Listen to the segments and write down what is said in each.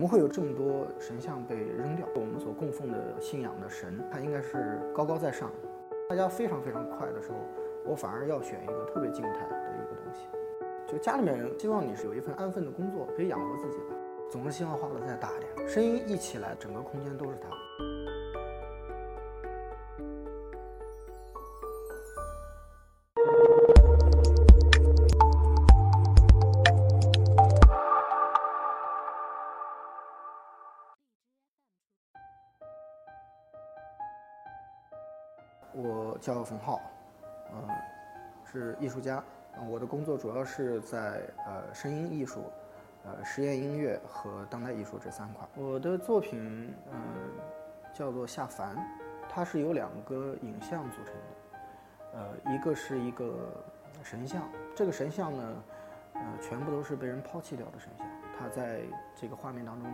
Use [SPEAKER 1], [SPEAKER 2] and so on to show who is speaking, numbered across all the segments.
[SPEAKER 1] 怎么会有这么多神像被扔掉？我们所供奉的信仰的神，他应该是高高在上。大家非常非常快的时候，我反而要选一个特别静态的一个东西。就家里面人希望你是有一份安分的工作，可以养活自己吧。总是希望画的再大一点，声音一起来，整个空间都是它。叫冯浩，嗯、是艺术家。我的工作主要是在呃声音艺术、呃实验音乐和当代艺术这三块。我的作品嗯、叫做下凡，它是由两个影像组成的，呃一个是一个神像，这个神像呢，呃全部都是被人抛弃掉的神像，它在这个画面当中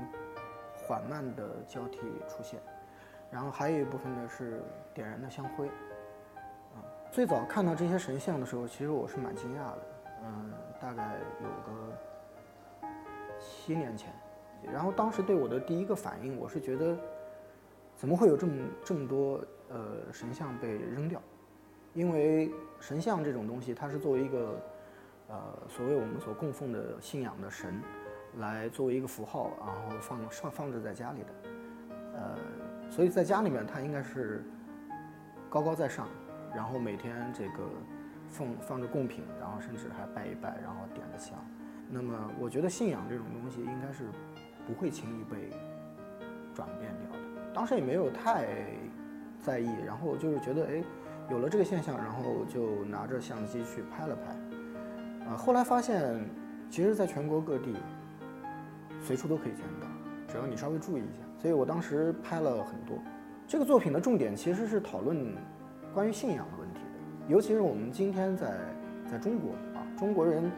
[SPEAKER 1] 缓慢的交替出现。然后还有一部分呢是点燃的香灰，最早看到这些神像的时候，其实我是蛮惊讶的，嗯，大概有个七年前，然后当时对我的第一个反应，我是觉得，怎么会有这么这么多呃神像被扔掉？因为神像这种东西，它是作为一个呃所谓我们所供奉的信仰的神，来作为一个符号，然后放放放置在家里的，呃。所以在家里面，它应该是高高在上，然后每天这个放放着贡品，然后甚至还拜一拜，然后点个香。那么我觉得信仰这种东西应该是不会轻易被转变掉的。当时也没有太在意，然后就是觉得哎，有了这个现象，然后就拿着相机去拍了拍。啊，后来发现，其实在全国各地随处都可以见到，只要你稍微注意一下。所以我当时拍了很多。这个作品的重点其实是讨论关于信仰的问题的，尤其是我们今天在在中国啊，中国人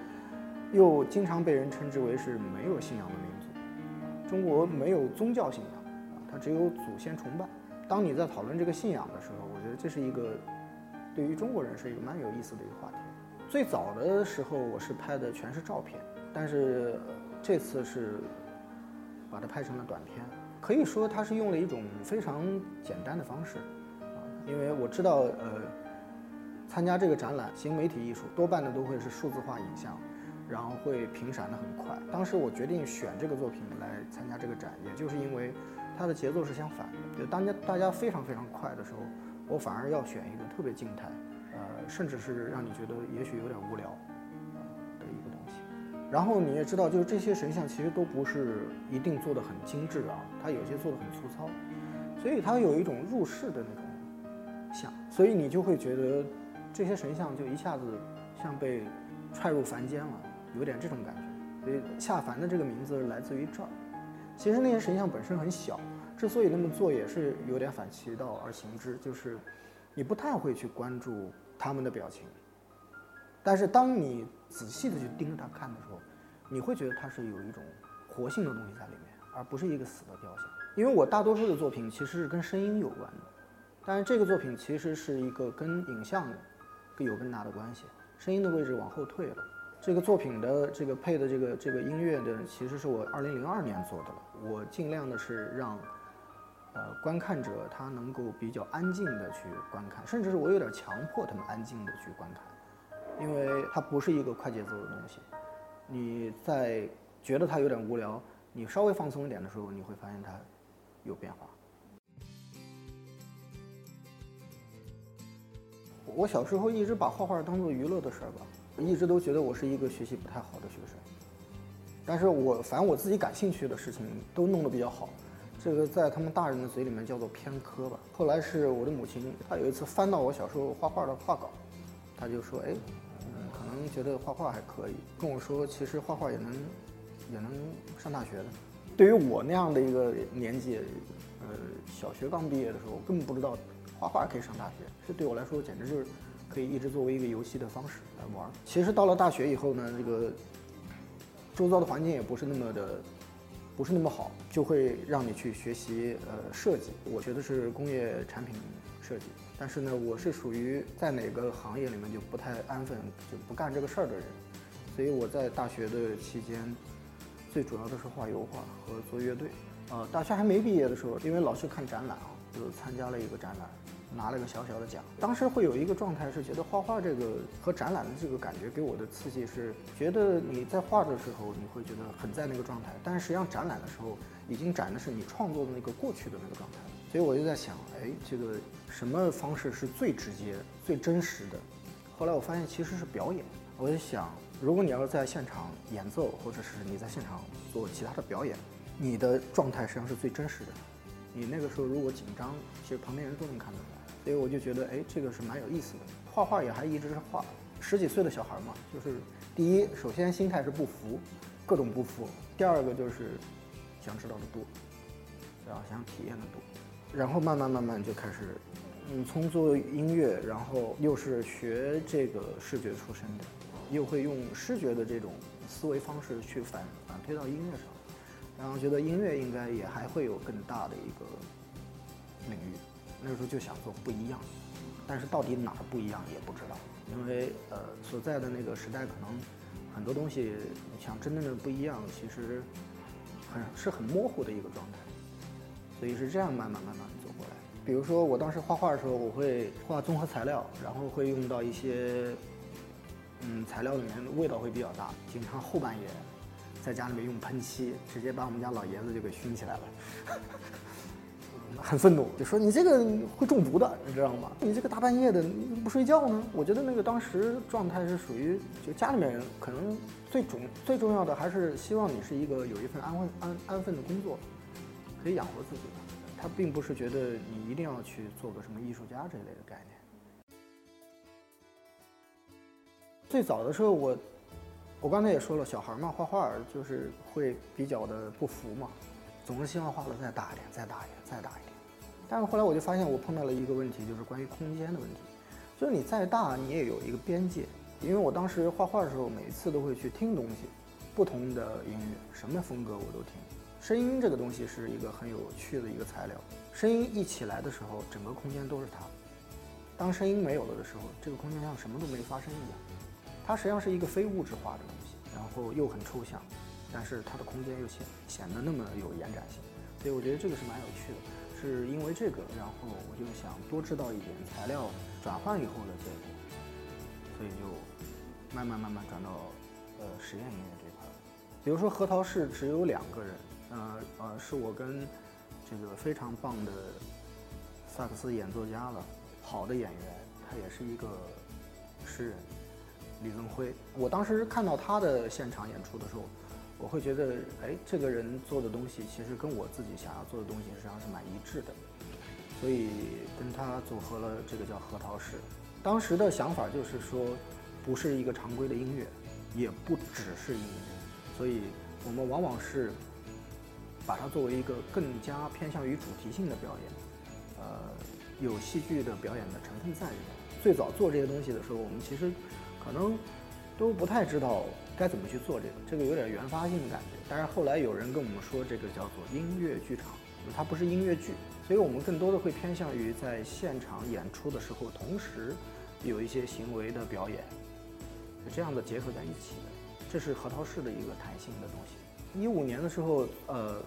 [SPEAKER 1] 又经常被人称之为是没有信仰的民族，中国没有宗教信仰啊，它只有祖先崇拜。当你在讨论这个信仰的时候，我觉得这是一个对于中国人是一个蛮有意思的一个话题。最早的时候我是拍的全是照片，但是这次是把它拍成了短片。可以说，它是用了一种非常简单的方式，因为我知道，呃，参加这个展览，新媒体艺术多半的都会是数字化影像，然后会频闪的很快。当时我决定选这个作品来参加这个展，也就是因为它的节奏是相反的，就当家大家非常非常快的时候，我反而要选一个特别静态，呃，甚至是让你觉得也许有点无聊的一个东西。然后你也知道，就是这些神像其实都不是一定做的很精致啊，它有些做的很粗糙，所以它有一种入世的那种像，所以你就会觉得这些神像就一下子像被踹入凡间了，有点这种感觉。所以下凡的这个名字来自于这儿。其实那些神像本身很小，之所以那么做也是有点反其道而行之，就是你不太会去关注他们的表情。但是当你仔细的去盯着它看的时候，你会觉得它是有一种活性的东西在里面，而不是一个死的雕像。因为我大多数的作品其实是跟声音有关的，但是这个作品其实是一个跟影像有更大的关系，声音的位置往后退了。这个作品的这个配的这个这个音乐的，其实是我二零零二年做的了。我尽量的是让，呃，观看者他能够比较安静的去观看，甚至是我有点强迫他们安静的去观看。因为它不是一个快节奏的东西，你在觉得它有点无聊，你稍微放松一点的时候，你会发现它有变化。我小时候一直把画画当做娱乐的事儿吧，一直都觉得我是一个学习不太好的学生，但是我反正我自己感兴趣的事情都弄得比较好，这个在他们大人的嘴里面叫做偏科吧。后来是我的母亲，她有一次翻到我小时候画画的画稿，她就说：“哎。”可能觉得画画还可以，跟我说其实画画也能，也能上大学的。对于我那样的一个年纪，呃，小学刚毕业的时候，根本不知道画画可以上大学。这对我来说简直就是可以一直作为一个游戏的方式来玩。其实到了大学以后呢，这个周遭的环境也不是那么的，不是那么好，就会让你去学习呃设计。我学的是工业产品设计。但是呢，我是属于在哪个行业里面就不太安分，就不干这个事儿的人，所以我在大学的期间，最主要的是画油画和做乐队。呃，大学还没毕业的时候，因为老是看展览啊，就参加了一个展览，拿了个小小的奖。当时会有一个状态是觉得画画这个和展览的这个感觉给我的刺激是，觉得你在画的时候你会觉得很在那个状态，但是实际上展览的时候已经展的是你创作的那个过去的那个状态。所以我就在想，哎，这个什么方式是最直接、最真实的？后来我发现其实是表演。我就想，如果你要是在现场演奏，或者是你在现场做其他的表演，你的状态实际上是最真实的。你那个时候如果紧张，其实旁边人都能看得出来。所以我就觉得，哎，这个是蛮有意思的。画画也还一直是画，十几岁的小孩嘛，就是第一，首先心态是不服，各种不服；第二个就是想知道的多，对吧？想体验的多。然后慢慢慢慢就开始，嗯，从做音乐，然后又是学这个视觉出身的，又会用视觉的这种思维方式去反反推到音乐上，然后觉得音乐应该也还会有更大的一个。那时候就想做不一样，但是到底哪儿不一样也不知道，因为呃所在的那个时代可能很多东西你想真正的不一样，其实很是很模糊的一个状态。所以是这样慢慢慢慢走过来。比如说，我当时画画的时候，我会画综合材料，然后会用到一些，嗯，材料里面的味道会比较大，经常后半夜在家里面用喷漆，直接把我们家老爷子就给熏起来了，很愤怒，就说你这个会中毒的，你知道吗？你这个大半夜的不睡觉呢？我觉得那个当时状态是属于，就家里面人可能最重最重要的还是希望你是一个有一份安稳安安分的工作。可以养活自己的，他并不是觉得你一定要去做个什么艺术家这一类的概念。最早的时候，我我刚才也说了，小孩嘛，画画就是会比较的不服嘛，总是希望画的再大一点，再大一点，再大一点。但是后来我就发现，我碰到了一个问题，就是关于空间的问题，就是你再大，你也有一个边界。因为我当时画画的时候，每次都会去听东西，不同的音乐，什么风格我都听。声音这个东西是一个很有趣的一个材料，声音一起来的时候，整个空间都是它；当声音没有了的时候，这个空间像什么都没发生一样。它实际上是一个非物质化的东西，然后又很抽象，但是它的空间又显显得那么有延展性，所以我觉得这个是蛮有趣的。是因为这个，然后我就想多知道一点材料转换以后的结果，所以就慢慢慢慢转到呃实验音乐这块。比如说核桃市只有两个人。呃呃，是我跟这个非常棒的萨克斯演奏家了，好的演员，他也是一个诗人，李增辉。我当时看到他的现场演出的时候，我会觉得，哎，这个人做的东西其实跟我自己想要做的东西实际上是蛮一致的，所以跟他组合了这个叫核桃式。当时的想法就是说，不是一个常规的音乐，也不只是音乐，所以我们往往是。把它作为一个更加偏向于主题性的表演，呃，有戏剧的表演的成分在里面。最早做这些东西的时候，我们其实可能都不太知道该怎么去做这个，这个有点原发性的感觉。但是后来有人跟我们说，这个叫做音乐剧场，它不是音乐剧，所以我们更多的会偏向于在现场演出的时候，同时有一些行为的表演，是这样的结合在一起的。这是核桃式的一个弹性的东西。一五年的时候，呃。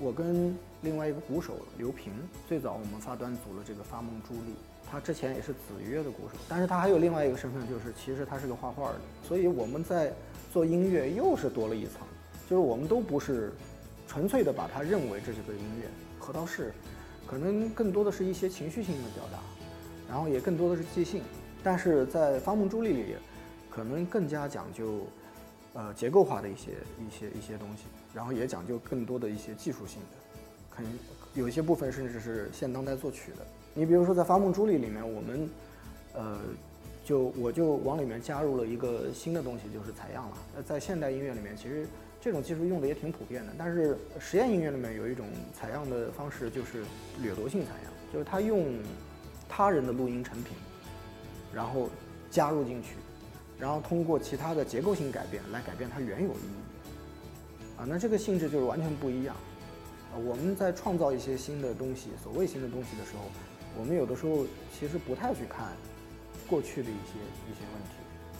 [SPEAKER 1] 我跟另外一个鼓手刘平，最早我们发端组了这个发梦朱莉，他之前也是子曰的鼓手，但是他还有另外一个身份，就是其实他是个画画的，所以我们在做音乐又是多了一层，就是我们都不是纯粹的把它认为这是个音乐，核桃是，可能更多的是一些情绪性的表达，然后也更多的是即兴，但是在发梦朱莉里，可能更加讲究。呃，结构化的一些一些一些东西，然后也讲究更多的一些技术性的，可能有一些部分甚至是现当代作曲的。你比如说在《发梦朱莉》里面，我们，呃，就我就往里面加入了一个新的东西，就是采样了。那，在现代音乐里面，其实这种技术用的也挺普遍的，但是实验音乐里面有一种采样的方式，就是掠夺性采样，就是他用他人的录音成品，然后加入进去。然后通过其他的结构性改变来改变它原有意义，啊，那这个性质就是完全不一样。啊，我们在创造一些新的东西，所谓新的东西的时候，我们有的时候其实不太去看过去的一些一些问题，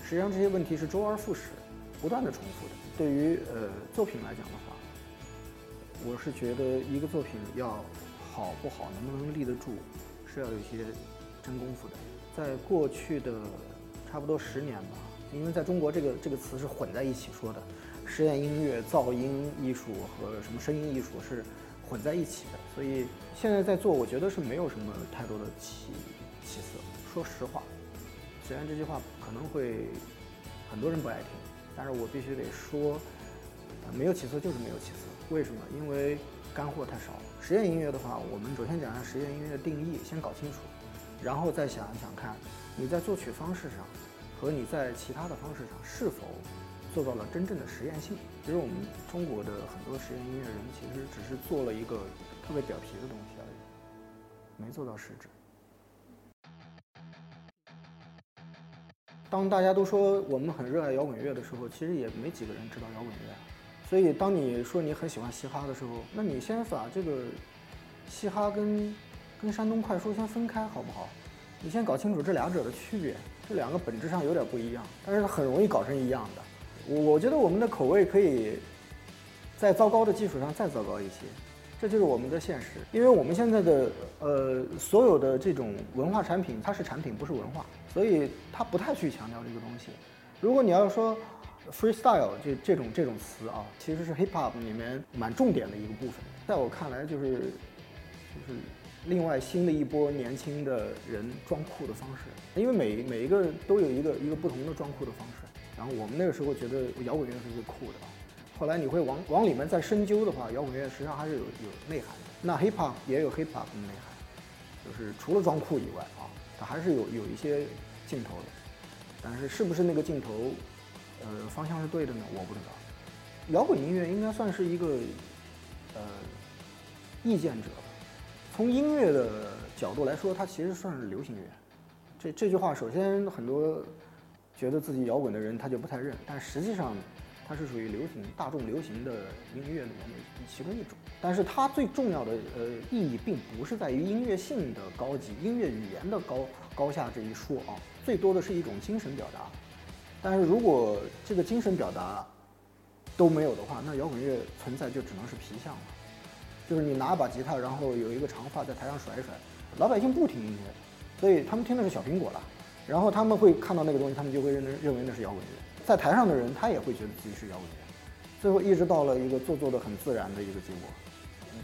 [SPEAKER 1] 实际上这些问题是周而复始，不断的重复的。对于呃作品来讲的话，我是觉得一个作品要好不好，能不能立得住，是要有一些真功夫的。在过去的差不多十年吧，因为在中国这个这个词是混在一起说的，实验音乐、噪音艺术和什么声音艺术是混在一起的，所以现在在做，我觉得是没有什么太多的起起色。说实话，虽然这句话可能会很多人不爱听，但是我必须得说，没有起色就是没有起色。为什么？因为干货太少。实验音乐的话，我们首先讲一下实验音乐的定义，先搞清楚。然后再想一想看，你在作曲方式上和你在其他的方式上是否做到了真正的实验性。其实我们中国的很多实验音乐人其实只是做了一个特别表皮的东西而已，没做到实质。当大家都说我们很热爱摇滚乐的时候，其实也没几个人知道摇滚乐。所以当你说你很喜欢嘻哈的时候，那你先把这个嘻哈跟跟山东快书先分开好不好？你先搞清楚这两者的区别，这两个本质上有点不一样，但是很容易搞成一样的。我我觉得我们的口味可以在糟糕的基础上再糟糕一些，这就是我们的现实。因为我们现在的呃所有的这种文化产品，它是产品不是文化，所以它不太去强调这个东西。如果你要说 freestyle 这这种这种词啊，其实是 hip hop 里面蛮重点的一个部分，在我看来就是就是。另外，新的一波年轻的人装酷的方式，因为每每一个人都有一个一个不同的装酷的方式。然后我们那个时候觉得摇滚乐是最酷的，后来你会往往里面再深究的话，摇滚乐实际上还是有有内涵的。那 hip hop 也有 hip hop 的内涵，就是除了装酷以外啊，它还是有有一些镜头的。但是是不是那个镜头，呃，方向是对的呢？我不知道。摇滚音乐应该算是一个呃意见者。从音乐的角度来说，它其实算是流行乐。这这句话，首先很多觉得自己摇滚的人他就不太认，但实际上它是属于流行、大众流行的音乐里面的其中一种。但是它最重要的呃意义，并不是在于音乐性的高级、音乐语言的高高下这一说啊，最多的是一种精神表达。但是如果这个精神表达都没有的话，那摇滚乐存在就只能是皮相了。就是你拿把吉他，然后有一个长发在台上甩一甩，老百姓不听音乐，所以他们听的是小苹果了。然后他们会看到那个东西，他们就会认认为那是摇滚乐。在台上的人，他也会觉得自己是摇滚乐。最后一直到了一个做作的很自然的一个结果，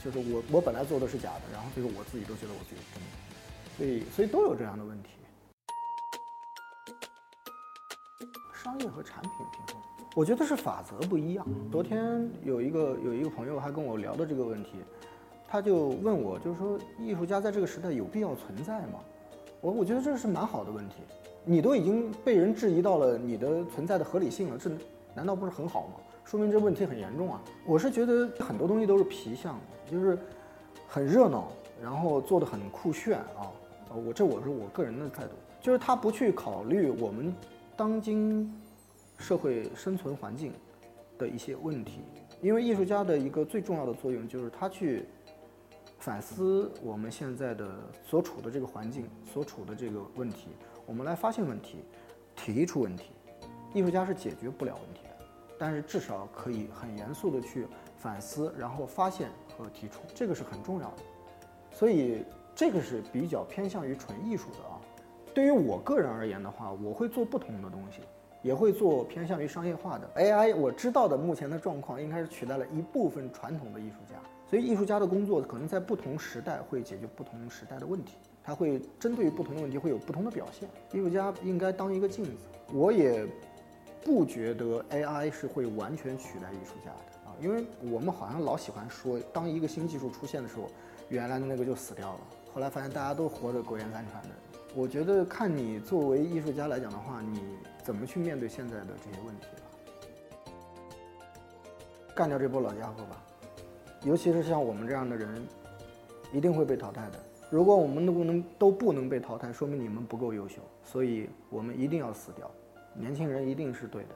[SPEAKER 1] 就是我我本来做的是假的，然后最后我自己都觉得我自己是真的。所以所以都有这样的问题。商业和产品平衡。我觉得是法则不一样。昨天有一个有一个朋友还跟我聊的这个问题，他就问我，就是说艺术家在这个时代有必要存在吗？我我觉得这是蛮好的问题。你都已经被人质疑到了你的存在的合理性了，这难道不是很好吗？说明这问题很严重啊。我是觉得很多东西都是皮相，就是很热闹，然后做的很酷炫啊。我这我是我个人的态度，就是他不去考虑我们当今。社会生存环境的一些问题，因为艺术家的一个最重要的作用就是他去反思我们现在的所处的这个环境，所处的这个问题，我们来发现问题，提出问题。艺术家是解决不了问题的，但是至少可以很严肃的去反思，然后发现和提出，这个是很重要的。所以这个是比较偏向于纯艺术的啊。对于我个人而言的话，我会做不同的东西。也会做偏向于商业化的 AI。我知道的目前的状况应该是取代了一部分传统的艺术家，所以艺术家的工作可能在不同时代会解决不同时代的问题，他会针对于不同的问题会有不同的表现。艺术家应该当一个镜子。我也不觉得 AI 是会完全取代艺术家的啊，因为我们好像老喜欢说，当一个新技术出现的时候，原来的那个就死掉了。后来发现大家都活着苟延残喘的。我觉得看你作为艺术家来讲的话，你怎么去面对现在的这些问题了？干掉这波老家伙吧，尤其是像我们这样的人，一定会被淘汰的。如果我们都不能都不能被淘汰，说明你们不够优秀，所以我们一定要死掉。年轻人一定是对的。